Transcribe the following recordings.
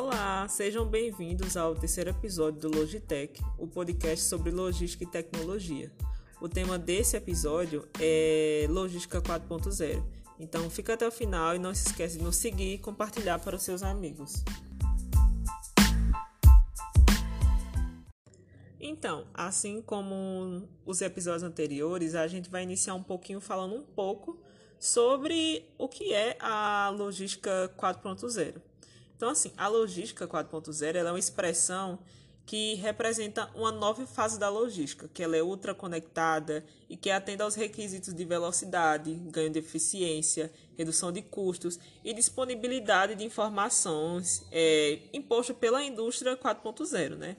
Olá, sejam bem-vindos ao terceiro episódio do Logitech, o podcast sobre logística e tecnologia. O tema desse episódio é Logística 4.0. Então fica até o final e não se esqueça de nos seguir e compartilhar para os seus amigos. Então, assim como os episódios anteriores, a gente vai iniciar um pouquinho falando um pouco sobre o que é a logística 4.0. Então, assim, a logística 4.0 é uma expressão que representa uma nova fase da logística, que ela é ultra conectada e que atende aos requisitos de velocidade, ganho de eficiência, redução de custos e disponibilidade de informações é, imposto pela indústria 4.0, né?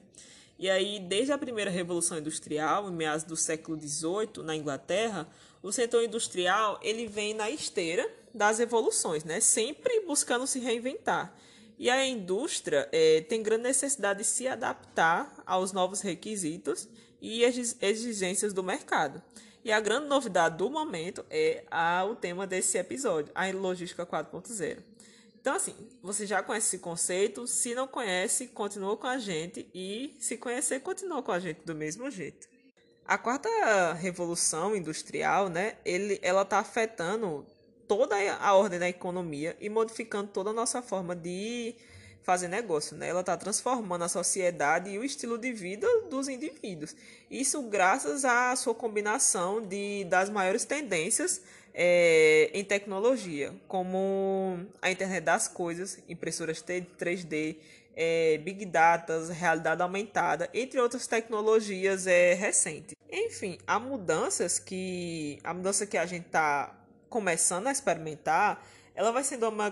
E aí, desde a primeira revolução industrial, em meados do século XVIII, na Inglaterra, o setor industrial ele vem na esteira das evoluções, né? Sempre buscando se reinventar. E a indústria é, tem grande necessidade de se adaptar aos novos requisitos e exigências do mercado. E a grande novidade do momento é a, o tema desse episódio, a logística 4.0. Então, assim, você já conhece esse conceito. Se não conhece, continua com a gente. E se conhecer, continua com a gente do mesmo jeito. A quarta revolução industrial, né, ele, ela está afetando toda a ordem da economia e modificando toda a nossa forma de fazer negócio, né? Ela está transformando a sociedade e o estilo de vida dos indivíduos. Isso graças à sua combinação de, das maiores tendências é, em tecnologia, como a internet das coisas, impressoras 3D, é, Big Data, realidade aumentada, entre outras tecnologias é, recentes. Enfim, há mudanças que a mudança que a gente está começando a experimentar, ela vai sendo uma,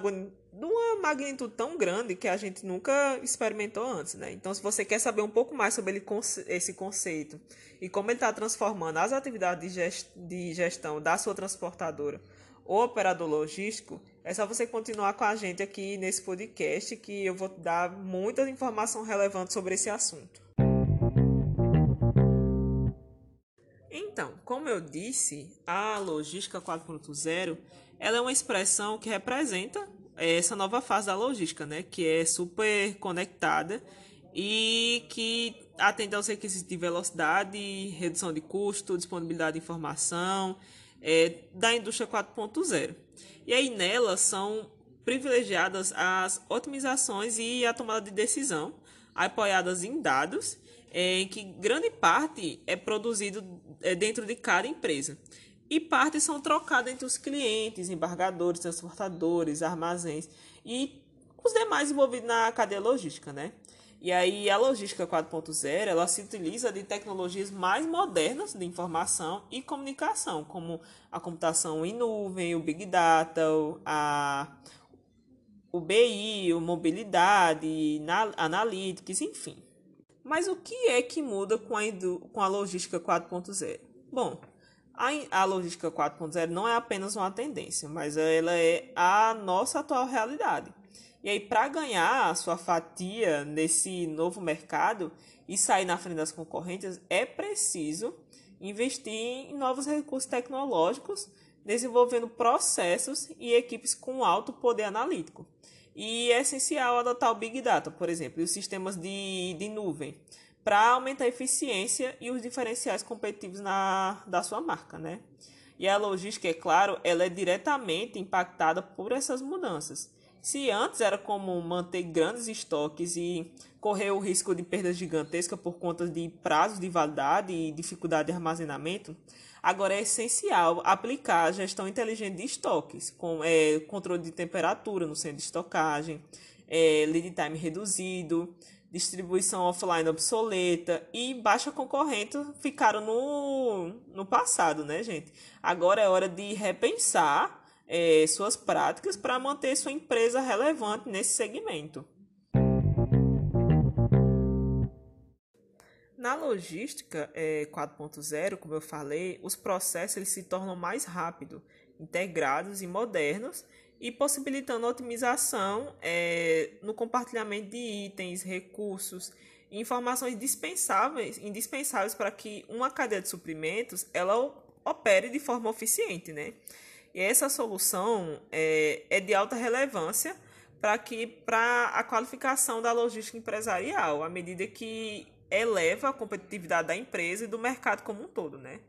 uma magnitude tão grande que a gente nunca experimentou antes, né? Então, se você quer saber um pouco mais sobre ele, esse conceito e como ele está transformando as atividades de gestão da sua transportadora ou operador logístico, é só você continuar com a gente aqui nesse podcast que eu vou dar muita informação relevante sobre esse assunto. Então, como eu disse, a logística 4.0 ela é uma expressão que representa essa nova fase da logística, né? que é super conectada e que atende aos requisitos de velocidade, redução de custo, disponibilidade de informação é, da indústria 4.0. E aí nela são privilegiadas as otimizações e a tomada de decisão apoiadas em dados é, que grande parte é produzido é, dentro de cada empresa. E partes são trocadas entre os clientes, embargadores, transportadores, armazéns e os demais envolvidos na cadeia logística, né? E aí a logística 4.0, ela se utiliza de tecnologias mais modernas de informação e comunicação, como a computação em nuvem, o Big Data, a, o BI, o mobilidade, analytics, enfim. Mas o que é que muda com a, com a logística 4.0? Bom, a, a logística 4.0 não é apenas uma tendência, mas ela é a nossa atual realidade. E aí, para ganhar a sua fatia nesse novo mercado e sair na frente das concorrentes, é preciso investir em novos recursos tecnológicos, desenvolvendo processos e equipes com alto poder analítico. E é essencial adotar o Big Data, por exemplo, e os sistemas de, de nuvem, para aumentar a eficiência e os diferenciais competitivos na, da sua marca, né? E a logística, é claro, ela é diretamente impactada por essas mudanças. Se antes era comum manter grandes estoques e correr o risco de perdas gigantescas por conta de prazos de validade e dificuldade de armazenamento, Agora é essencial aplicar a gestão inteligente de estoques, com é, controle de temperatura no centro de estocagem, é, lead time reduzido, distribuição offline obsoleta e baixa concorrente ficaram no, no passado, né, gente? Agora é hora de repensar é, suas práticas para manter sua empresa relevante nesse segmento. Na logística é, 4.0, como eu falei, os processos eles se tornam mais rápidos, integrados e modernos e possibilitando otimização é, no compartilhamento de itens, recursos e informações dispensáveis, indispensáveis para que uma cadeia de suprimentos ela opere de forma eficiente, né? E essa solução é, é de alta relevância para que para a qualificação da logística empresarial, à medida que eleva a competitividade da empresa e do mercado como um todo, né?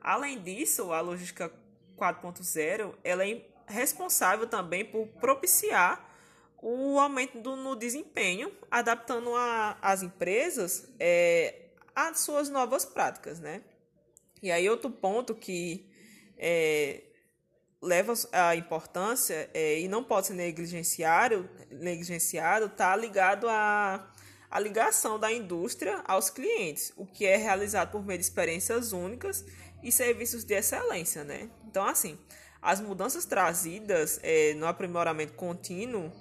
Além disso, a logística 4.0 ela é responsável também por propiciar o aumento do, no desempenho, adaptando a, as empresas é, às suas novas práticas, né? E aí outro ponto que é, leva a importância é, e não pode ser negligenciado negligenciado está ligado à, à ligação da indústria aos clientes, o que é realizado por meio de experiências únicas e serviços de excelência, né? Então, assim, as mudanças trazidas é, no aprimoramento contínuo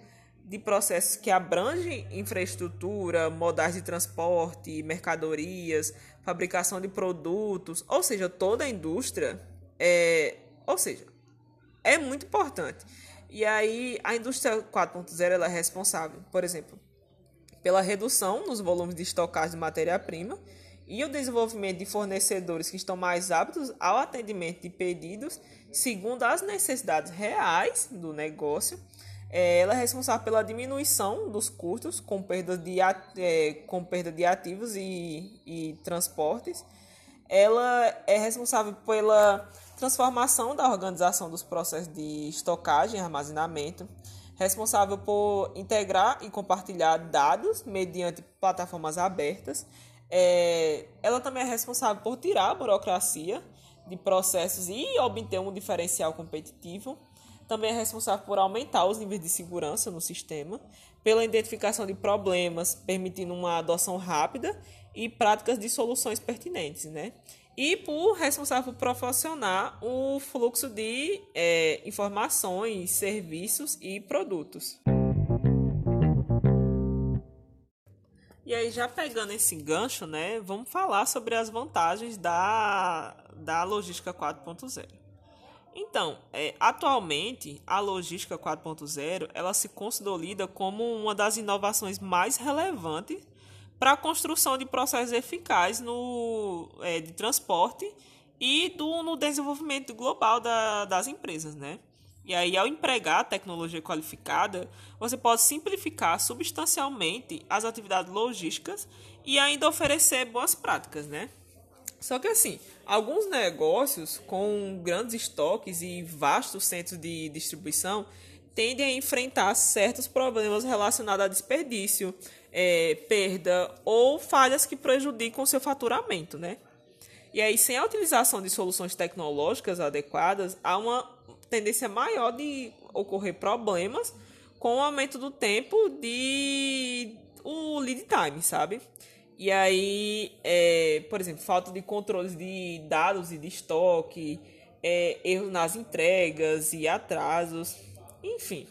de processos que abrangem infraestrutura, modais de transporte, mercadorias, fabricação de produtos, ou seja, toda a indústria, é, ou seja, é muito importante. E aí a indústria 4.0 ela é responsável, por exemplo, pela redução nos volumes de estocagem de matéria-prima e o desenvolvimento de fornecedores que estão mais aptos ao atendimento de pedidos segundo as necessidades reais do negócio. É, ela é responsável pela diminuição dos custos com perda de, é, com perda de ativos e, e transportes. Ela é responsável pela transformação da organização dos processos de estocagem e armazenamento, responsável por integrar e compartilhar dados mediante plataformas abertas. É, ela também é responsável por tirar a burocracia de processos e obter um diferencial competitivo. Também é responsável por aumentar os níveis de segurança no sistema, pela identificação de problemas, permitindo uma adoção rápida e práticas de soluções pertinentes, né? E por responsável por proporcionar o fluxo de é, informações, serviços e produtos. E aí, já pegando esse gancho, né, vamos falar sobre as vantagens da, da logística 4.0. Então, é, atualmente, a logística 4.0 ela se consolida como uma das inovações mais relevantes para a construção de processos eficazes no, é, de transporte e do, no desenvolvimento global da, das empresas, né? E aí, ao empregar tecnologia qualificada, você pode simplificar substancialmente as atividades logísticas e ainda oferecer boas práticas, né? Só que assim, alguns negócios com grandes estoques e vastos centros de distribuição tendem a enfrentar certos problemas relacionados a desperdício, é, perda ou falhas que prejudicam o seu faturamento, né? E aí, sem a utilização de soluções tecnológicas adequadas, há uma tendência maior de ocorrer problemas com o aumento do tempo de o lead time, sabe? E aí, é, por exemplo, falta de controles de dados e de estoque, é, erros nas entregas e atrasos, enfim.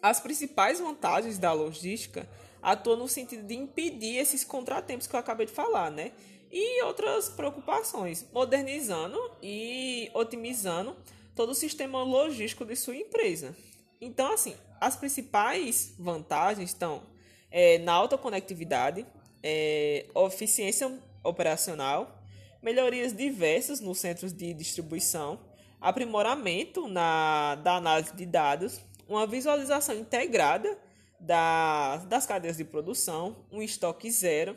As principais vantagens da logística atua no sentido de impedir esses contratempos que eu acabei de falar, né? E outras preocupações, modernizando e otimizando todo o sistema logístico de sua empresa. Então, assim, as principais vantagens estão é, na alta conectividade, é, eficiência operacional, melhorias diversas nos centros de distribuição, aprimoramento na, da análise de dados, uma visualização integrada da, das cadeias de produção, um estoque zero,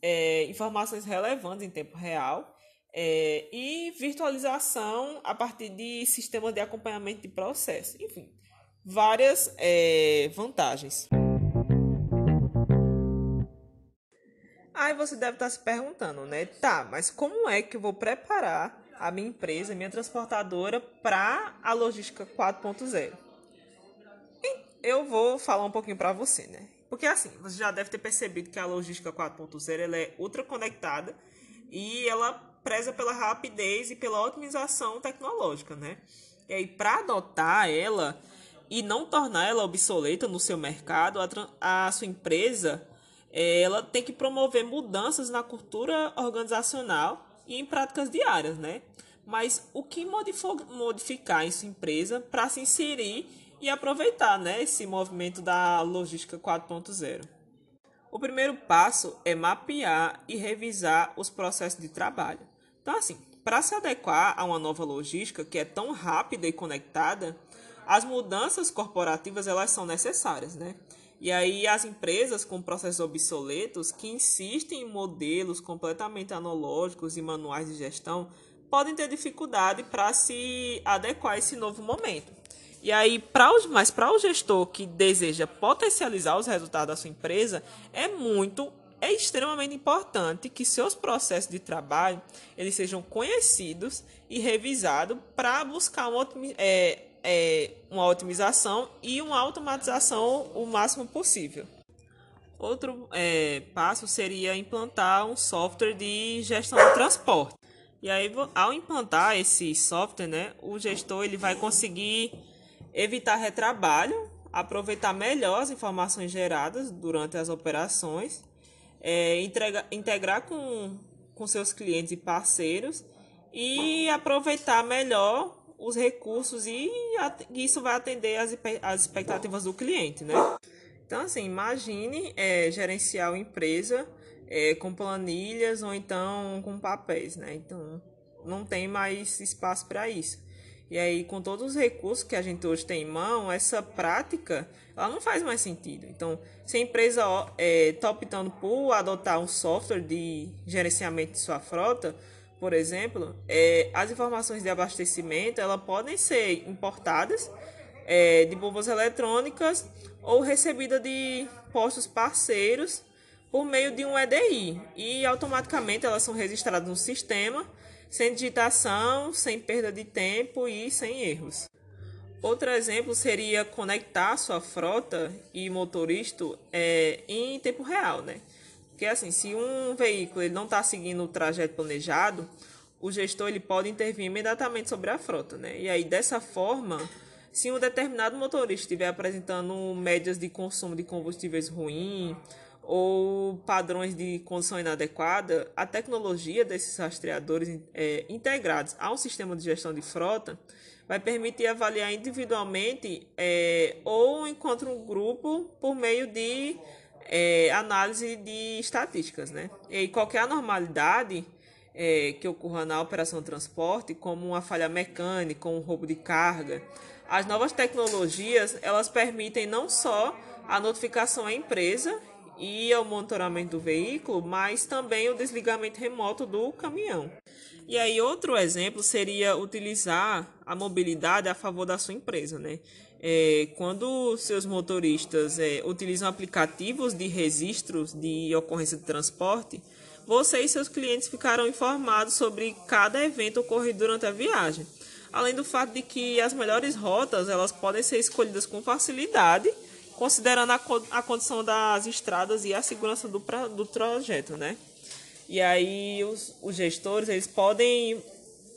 é, informações relevantes em tempo real é, e virtualização a partir de sistemas de acompanhamento de processo. Enfim, várias é, vantagens. Aí você deve estar se perguntando, né? Tá, mas como é que eu vou preparar a minha empresa, minha transportadora, para a logística 4.0? Eu vou falar um pouquinho para você, né? Porque assim, você já deve ter percebido que a logística 4.0 ela é ultra conectada e ela preza pela rapidez e pela otimização tecnológica, né? E aí, para adotar ela e não tornar ela obsoleta no seu mercado, a, a sua empresa ela tem que promover mudanças na cultura organizacional e em práticas diárias, né? Mas o que modificar em sua empresa para se inserir e aproveitar né, esse movimento da logística 4.0. O primeiro passo é mapear e revisar os processos de trabalho. Então, assim, para se adequar a uma nova logística que é tão rápida e conectada, As mudanças corporativas elas são necessárias, né? E aí as empresas com processos obsoletos que insistem em modelos completamente analógicos e manuais de gestão podem ter dificuldade para se adequar a esse novo momento. E aí, pra, mas para o gestor que deseja potencializar os resultados da sua empresa, é muito, é extremamente importante que seus processos de trabalho eles sejam conhecidos e revisados para buscar uma, é, é, uma otimização e uma automatização o máximo possível. Outro é, passo seria implantar um software de gestão de transporte. E aí, ao implantar esse software, né, o gestor ele vai conseguir evitar retrabalho, aproveitar melhor as informações geradas durante as operações, é, integrar com, com seus clientes e parceiros e aproveitar melhor os recursos e isso vai atender as, as expectativas do cliente, né? Então, assim, imagine é, gerenciar uma empresa é, com planilhas ou então com papéis, né? Então, não tem mais espaço para isso. E aí, com todos os recursos que a gente hoje tem em mão, essa prática ela não faz mais sentido. Então, se a empresa está é, tá optando por adotar um software de gerenciamento de sua frota, por exemplo, é, as informações de abastecimento elas podem ser importadas é, de bombas eletrônicas ou recebidas de postos parceiros por meio de um EDI e automaticamente elas são registradas no sistema sem digitação, sem perda de tempo e sem erros. Outro exemplo seria conectar sua frota e motorista é, em tempo real, né? Porque assim, se um veículo ele não está seguindo o trajeto planejado, o gestor ele pode intervir imediatamente sobre a frota, né? E aí dessa forma, se um determinado motorista estiver apresentando médias de consumo de combustíveis ruim ou padrões de condição inadequada, a tecnologia desses rastreadores é, integrados a um sistema de gestão de frota vai permitir avaliar individualmente é, ou enquanto um grupo por meio de é, análise de estatísticas. Né? E qualquer anormalidade é, que ocorra na operação de transporte, como uma falha mecânica, um roubo de carga, as novas tecnologias elas permitem não só a notificação à empresa e ao monitoramento do veículo, mas também o desligamento remoto do caminhão. E aí outro exemplo seria utilizar a mobilidade a favor da sua empresa, né? É, quando seus motoristas é, utilizam aplicativos de registros de ocorrência de transporte, você e seus clientes ficarão informados sobre cada evento ocorrido durante a viagem. Além do fato de que as melhores rotas elas podem ser escolhidas com facilidade considerando a, a condição das estradas e a segurança do, do trajeto, né? E aí os, os gestores eles podem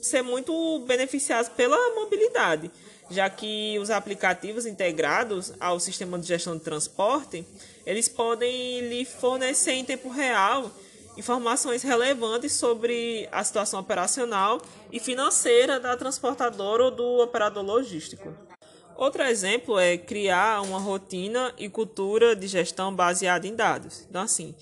ser muito beneficiados pela mobilidade, já que os aplicativos integrados ao sistema de gestão de transporte, eles podem lhe fornecer em tempo real informações relevantes sobre a situação operacional e financeira da transportadora ou do operador logístico. Outro exemplo é criar uma rotina e cultura de gestão baseada em dados. Então, assim,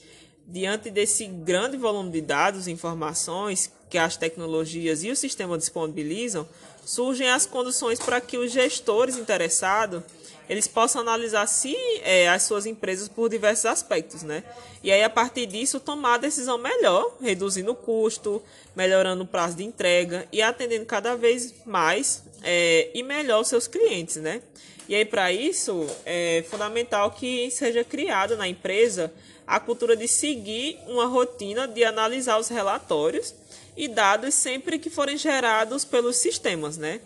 diante desse grande volume de dados e informações que as tecnologias e o sistema disponibilizam, surgem as condições para que os gestores interessados eles possam analisar se é, as suas empresas por diversos aspectos, né? E aí, a partir disso, tomar a decisão melhor, reduzindo o custo, melhorando o prazo de entrega e atendendo cada vez mais é, e melhor os seus clientes, né? E aí, para isso, é fundamental que seja criada na empresa a cultura de seguir uma rotina de analisar os relatórios e dados sempre que forem gerados pelos sistemas, né?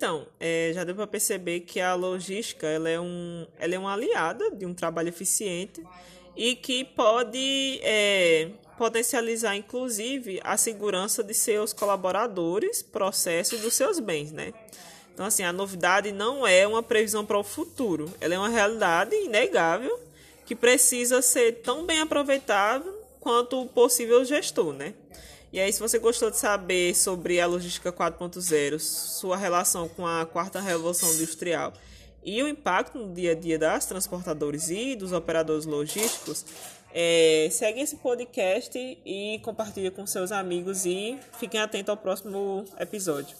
Então, é, já deu para perceber que a logística ela é, um, ela é uma aliada de um trabalho eficiente e que pode é, potencializar, inclusive, a segurança de seus colaboradores, processos dos seus bens, né? Então, assim, a novidade não é uma previsão para o futuro, ela é uma realidade inegável que precisa ser tão bem aproveitada quanto o possível gestor, né? E aí, se você gostou de saber sobre a logística 4.0, sua relação com a quarta revolução industrial e o impacto no dia a dia das transportadoras e dos operadores logísticos, É, segue esse podcast e compartilhe com seus amigos e fiquem atentos ao próximo episódio.